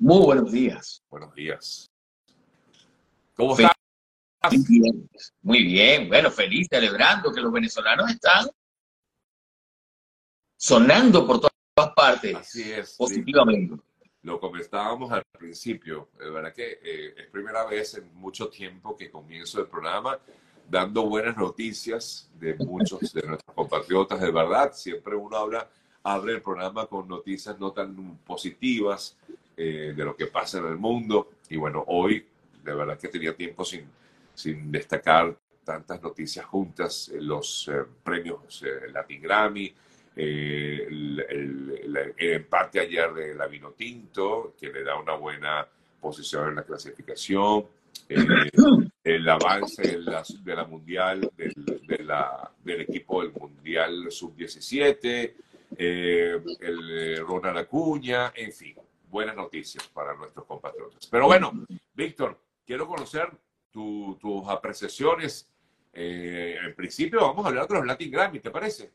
Muy buenos días. Buenos días. ¿Cómo estás? Muy bien, muy bien. Bueno, feliz, celebrando que los venezolanos están sonando por todas partes. Así es. Positivamente. Lo comentábamos al principio, de verdad que eh, es primera vez en mucho tiempo que comienzo el programa dando buenas noticias de muchos de nuestros compatriotas, de verdad, siempre uno habla, abre el programa con noticias no tan positivas eh, de lo que pasa en el mundo, y bueno, hoy de verdad que tenía tiempo sin, sin destacar tantas noticias juntas, los eh, premios Latin Grammy, eh, el, empate ayer de la Vino Tinto, que le da una buena posición en la clasificación, eh, el avance de la, Mundial, del, de la, del equipo del Mundial Sub-17, eh, el Ronald Acuña, en fin, buenas noticias para nuestros compatriotas. Pero bueno, Víctor, quiero conocer tus apreciaciones. en principio vamos a hablar de los Latin Grammy, ¿te parece?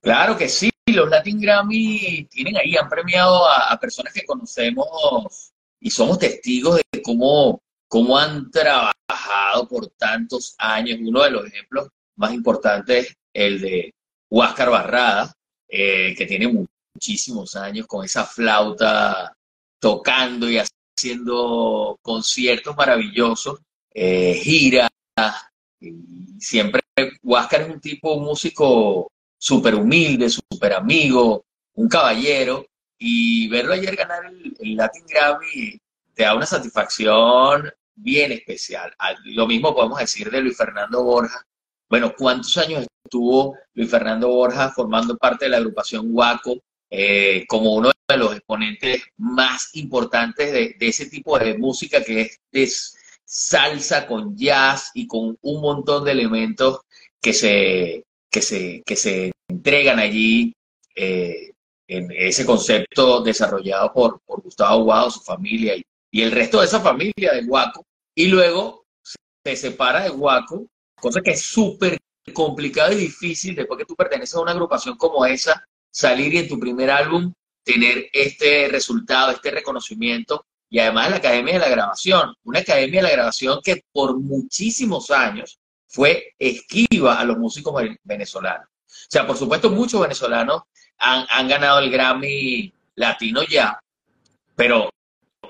Claro que sí, los Latin Grammy tienen ahí, han premiado a, personas que conocemos y somos testigos de cómo, cómo han trabajado por tantos años. Uno de los ejemplos más importantes es el de Huáscar Barrada, eh, que tiene muchísimos años con esa flauta tocando y haciendo conciertos maravillosos, eh, gira. siempre Huáscar es un tipo, músico súper humilde, súper amigo, un caballero, y verlo ayer ganar el, Latin Grammy te da una satisfacción bien especial. Ah, lo mismo podemos decir de Luis Fernando Borja. Bueno, ¿cuántos años estuvo Luis Fernando Borja formando parte de la agrupación Guaco eh, como uno de los exponentes más importantes de, ese tipo de música que es salsa con jazz y con un montón de elementos que se, que se, que se entregan allí eh, en ese concepto desarrollado por, por Gustavo Guado, su familia y, y, el resto de esa familia de Guaco. Y luego se separa de Guaco, cosa que es súper complicado y difícil después que tú perteneces a una agrupación como esa, salir y en tu primer álbum tener este resultado, este reconocimiento y además la Academia de la Grabación, una Academia de la Grabación que por muchísimos años fue esquiva a los músicos venezolanos. O sea, por supuesto, muchos venezolanos han, ganado el Grammy Latino ya, pero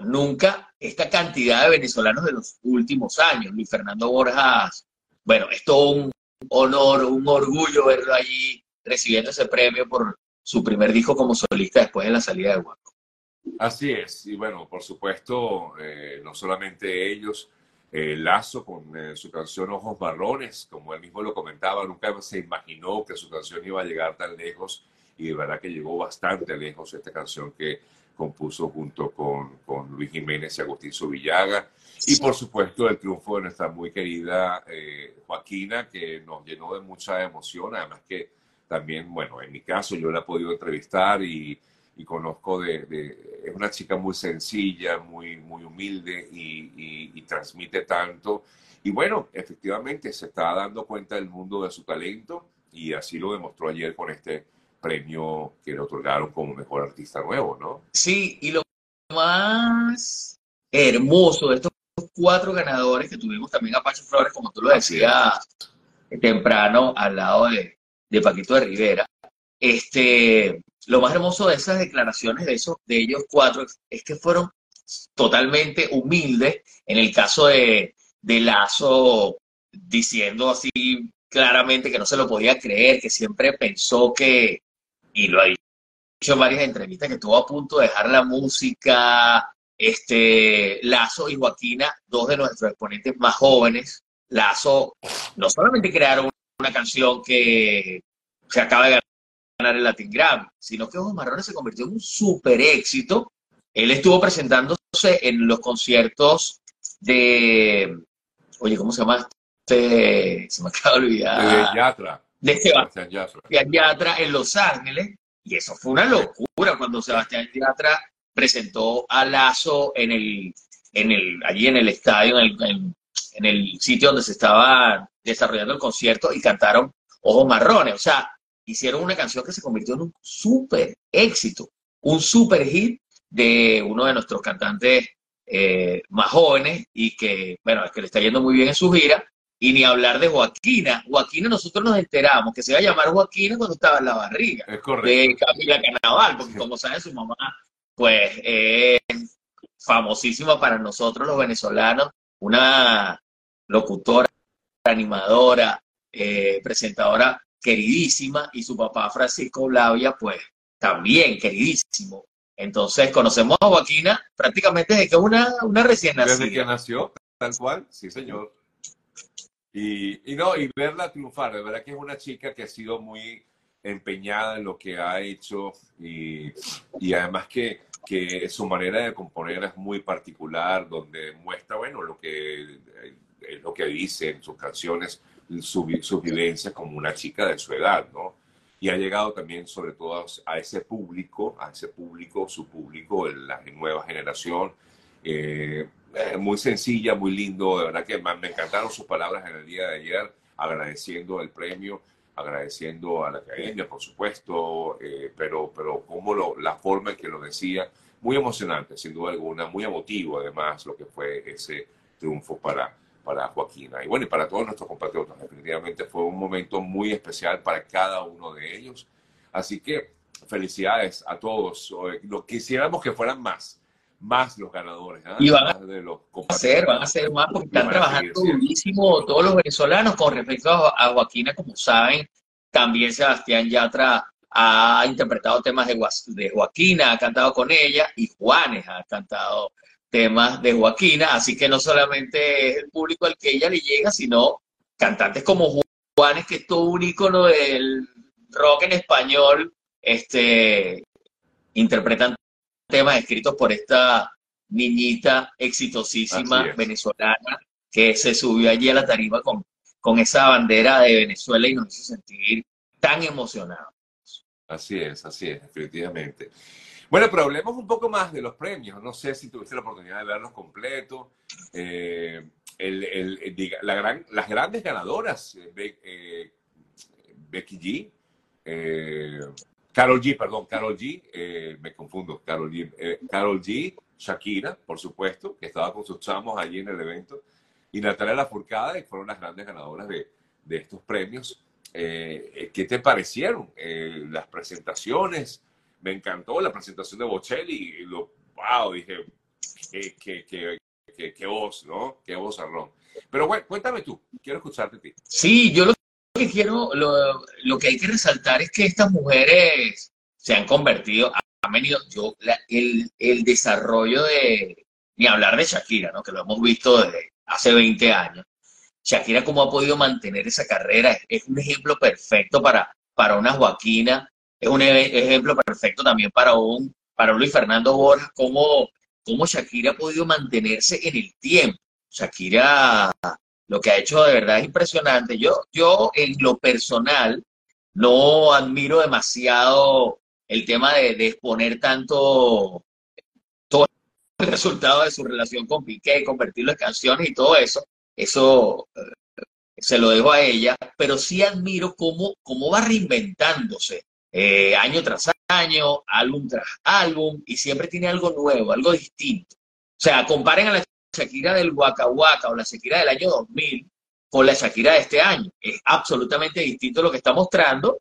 nunca esta cantidad de venezolanos de los últimos años. Luis Fernando Borjas, bueno, es todo un honor, un orgullo verlo allí recibiendo ese premio por su primer disco como solista después de la salida de Guaco. Así es, y bueno, por supuesto, eh, no solamente ellos, eh, Lazo con eh, su canción Ojos Marrones, como él mismo lo comentaba, nunca se imaginó que su canción iba a llegar tan lejos y de verdad que llegó bastante lejos esta canción que compuso junto con, con Luis Jiménez y Agustín Subillaga. Y por supuesto el triunfo de nuestra muy querida eh, Joaquina, que nos llenó de mucha emoción, además que también, bueno, en mi caso yo la he podido entrevistar y y conozco de, es una chica muy sencilla, muy, muy humilde y, transmite tanto. Y bueno, efectivamente se está dando cuenta del mundo de su talento y así lo demostró ayer con este premio que le otorgaron como mejor artista nuevo, ¿no? Sí, y lo más hermoso de estos cuatro ganadores que tuvimos también a Pacho Flores, como tú lo decías temprano, al lado de, de Paquito de Rivera, este, lo más hermoso de esas declaraciones de, esos, de ellos cuatro es que fueron totalmente humildes. En el caso de, de Lazo, diciendo así claramente que no se lo podía creer, que siempre pensó que, y lo ha dicho en varias entrevistas, que estuvo a punto de dejar la música. Este, Lazo y Joaquina, dos de nuestros exponentes más jóvenes, Lazo no solamente crearon una canción que se acaba de ganar el Latin Grammy, sino que Ojos Marrones se convirtió en un super éxito. Él estuvo presentándose en los conciertos de, oye, ¿cómo se llama? Este, se me acaba de olvidar. De Yatra. De Sebastián Yatra. en Los Ángeles. Y eso fue una locura cuando Sebastián Yatra presentó a Lazo en el, en el, allí en el estadio, en el, en el sitio donde se estaba desarrollando el concierto y cantaron Ojos Marrones. O sea, hicieron una canción que se convirtió en un súper éxito, un súper hit de uno de nuestros cantantes eh, más jóvenes y que, bueno, es que le está yendo muy bien en su gira. Y ni hablar de Joaquina. Joaquina, nosotros nos enteramos que se iba a llamar Joaquina cuando estaba en la barriga Es de Camila Carnaval, porque como saben, su mamá, pues, es famosísima para nosotros los venezolanos, una locutora, animadora, eh, presentadora queridísima, y su papá Francisco Blavia, pues, también queridísimo. Entonces, conocemos a Joaquina prácticamente desde que es una, una recién Desde que nacida. nació, tal cual, sí, señor. Y, y no, y verla triunfar, de verdad que es una chica que ha sido muy empeñada en lo que ha hecho y, y además que, que su manera de componer es muy particular, donde muestra, bueno, lo que, eh, lo que dice en sus canciones, su, vi- sus vivencias como una chica de su edad, ¿no? Y ha llegado también, sobre todo, a ese público, a ese público, su público, la nueva generación, eh, eh, muy sencilla, muy lindo, de verdad que me encantaron sus palabras en el día de ayer, agradeciendo el premio, agradeciendo a la academia, por supuesto, eh, pero, pero como lo, la forma en que lo decía, muy emocionante, sin duda alguna, muy emotivo además lo que fue ese triunfo para, para Joaquina. Y bueno, y para todos nuestros compatriotas, definitivamente fue un momento muy especial para cada uno de ellos. Así que felicidades a todos. Eh, Lo quisiéramos que fueran más, más los ganadores. ¿ah? Y van a de los a ser, van a ser más porque están trabajando durísimo todos los venezolanos con respecto a, Joaquina, como saben, también Sebastián Yatra ha interpretado temas de, de Joaquina, ha cantado con ella y Juanes ha cantado temas de Joaquina, así que no solamente es el público al que ella le llega, sino cantantes como Ju- Juanes, que es todo un ícono del rock en español, este, interpretan temas escritos por esta niñita exitosísima venezolana que se subió allí a la tarima con, con esa bandera de Venezuela y nos hizo sentir tan emocionados. Así es, así es, definitivamente. Bueno, pero hablemos un poco más de los premios. No sé si tuviste la oportunidad de verlos completos. Eh, diga- la gran, las grandes ganadoras, eh, Be- eh, Becky G, eh, Carol G, perdón, Carol G, eh, me confundo, Carol G, eh, Shakira, por supuesto, que estaba con sus chamos allí en el evento, y Natalia Lafourcade, que fueron las grandes ganadoras de, de estos premios. Eh, eh, ¿Qué te parecieron eh, las presentaciones? Me encantó la presentación de Bocelli y lo, wow, dije, qué, qué, qué, qué, qué voz, ¿no? Qué voz, Arrón. Pero bueno, cuéntame tú, quiero escucharte a ti. Sí, yo lo que quiero, lo, lo que hay que resaltar es que estas mujeres se han convertido, han venido, yo, la- el, el desarrollo de, ni hablar de Shakira, ¿no? Que lo hemos visto desde hace 20 años. Shakira, cómo ha podido mantener esa carrera, es un ejemplo perfecto para, para una Joaquina, es un e- ejemplo perfecto también para un, para Luis Fernando Borjas, cómo, cómo Shakira ha podido mantenerse en el tiempo. Shakira lo que ha hecho de verdad es impresionante. Yo, yo en lo personal no admiro demasiado el tema de, de exponer tanto todo el resultado de su relación con Piqué, convertirlo en canciones y todo eso. Eso eh, se lo dejo a ella, pero sí admiro cómo, cómo va reinventándose eh, año tras año, álbum tras álbum, y siempre tiene algo nuevo, algo distinto. O sea, comparen a la Shakira del Waka Waka o la Shakira del año 2000 con la Shakira de este año. Es absolutamente distinto lo que está mostrando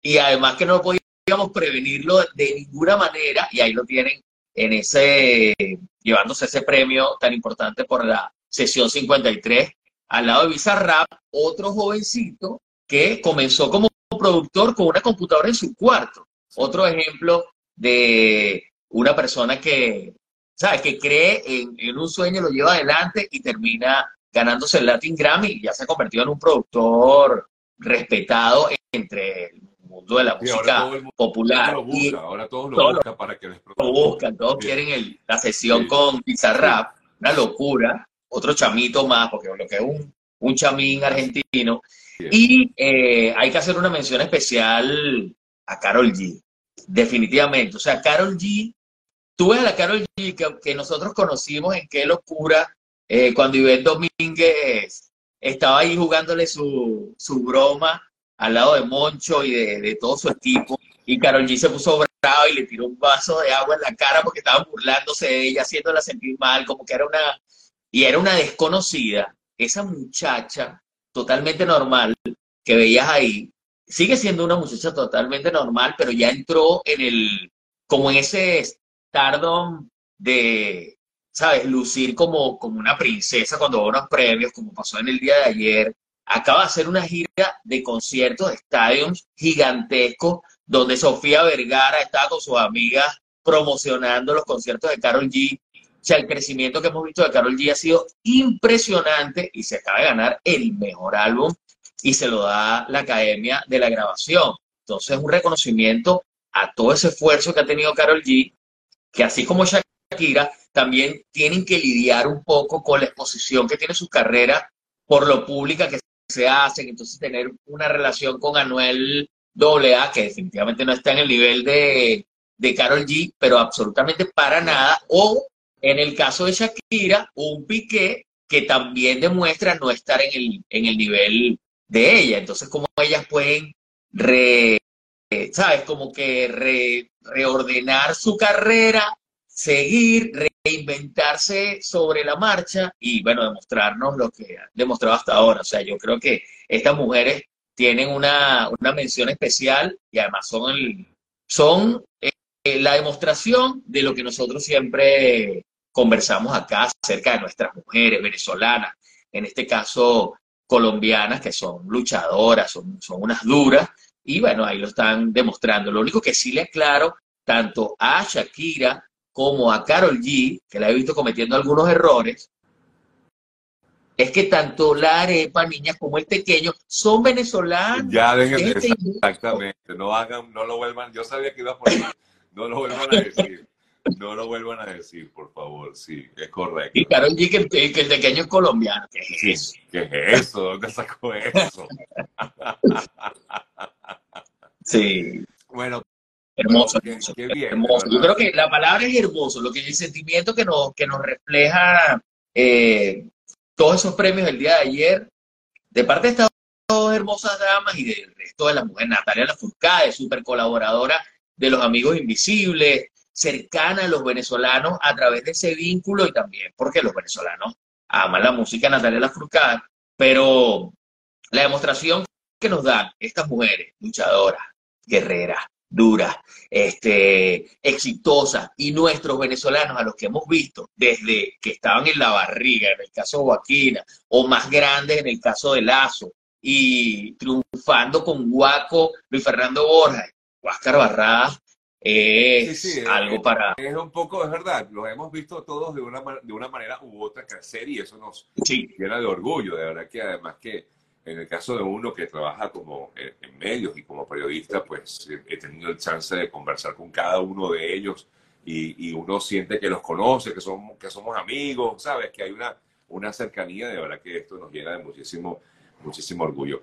y además que no podíamos prevenirlo de ninguna manera y ahí lo tienen en ese, llevándose ese premio tan importante por la sesión 53 al lado de Bizarrap, otro jovencito que comenzó como productor con una computadora en su cuarto. Otro ejemplo de una persona que, ¿sabes? que cree en, en un sueño, lo lleva adelante y termina ganándose el Latin Grammy y ya se ha convertido en un productor respetado entre el mundo de la Sí, música popular. lo Y busca, ahora todos lo buscan para que les lo buscan, todos quieren el- la sesión Sí. con Bizarrap, una locura, otro chamito más, porque lo que es un, un chamín argentino. Y eh, hay que hacer una mención especial a Carol G, definitivamente. O sea, Carol G, tú ves a la Carol G que, que nosotros conocimos en Qué Locura, eh, cuando Ivette Domínguez estaba ahí jugándole su, su broma al lado de Moncho y de, de todo su equipo. y Carol G se puso bravo y le tiró un vaso de agua en la cara porque estaban burlándose de ella, haciéndola sentir mal, como que era una, y era una desconocida. Esa muchacha totalmente normal que veías ahí, sigue siendo una muchacha totalmente normal, pero ya entró en el, como en ese stardom de, ¿sabes? Lucir como, como una princesa cuando va unos premios, como pasó en el día de ayer. Acaba de hacer una gira de conciertos de estadios gigantescos, donde Sofía Vergara estaba con sus amigas promocionando los conciertos de Carol G. O sea, el crecimiento que hemos visto de Carol G ha sido impresionante y se acaba de ganar el mejor álbum y se lo da la Academia de la Grabación. Entonces, un reconocimiento a todo ese esfuerzo que ha tenido Carol G, que así como Shakira, también tienen que lidiar un poco con la exposición que tiene su carrera por lo pública que se hace, entonces tener una relación con Anuel AA, que definitivamente no está en el nivel de, de Carol G, pero absolutamente para nada, o en el caso de Shakira, un Piqué que también demuestra no estar en el, en el nivel de ella. Entonces, como ellas pueden, ¿sabes? Como que reordenar su carrera, seguir, reinventarse sobre la marcha y, bueno, demostrarnos lo que han demostrado hasta ahora. O sea, yo creo que estas mujeres tienen una, mención especial y además son, son eh, la demostración de lo que nosotros siempre conversamos acá acerca de nuestras mujeres venezolanas, en este caso colombianas, que son luchadoras, son, son unas duras, y bueno, ahí lo están demostrando. Lo único que sí le aclaro, tanto a Shakira como a Carol G, que la he visto cometiendo algunos errores, es que tanto la arepa, niñas, como el pequeño son venezolanos. Ya dejen de exactamente, no hagan, no lo vuelvan, yo sabía que iba ahí, no lo vuelvan a decir. No lo vuelvan a decir, por favor, sí, es correcto. Y Carol G, que, que el pequeño es colombiano, ¿qué es eso? ¿Qué es eso? ¿Dónde sacó eso? sí. Bueno, Hermoso, hermoso. Yo creo que la palabra es hermoso, lo que es el sentimiento que nos, que nos refleja eh, todos esos premios del día de ayer, de parte de estas dos hermosas damas y del resto de las mujeres, Natalia Lafourcade, súper colaboradora de los Amigos Invisibles, cercana a los venezolanos a través de ese vínculo y también porque los venezolanos aman la música Natalia Lafourcade, pero la demostración que nos dan estas mujeres luchadoras, guerreras, duras, este, exitosas, y nuestros venezolanos a los que hemos visto desde que estaban en la barriga, en el caso de Joaquina, o más grandes en el caso de Lazo, y triunfando con Guaco, Luis Fernando Borja, Huáscar Barradas, es algo para... Es un poco, es verdad, lo hemos visto todos de una, de una manera u otra crecer y eso nos llena de orgullo, de verdad que además que en el caso de uno que trabaja como en medios y como periodista, pues he tenido el chance de conversar con cada uno de ellos y, uno siente que los conoce, que somos, que somos amigos, ¿sabes? Que hay una, una cercanía, de verdad que esto nos llena de muchísimo, muchísimo orgullo.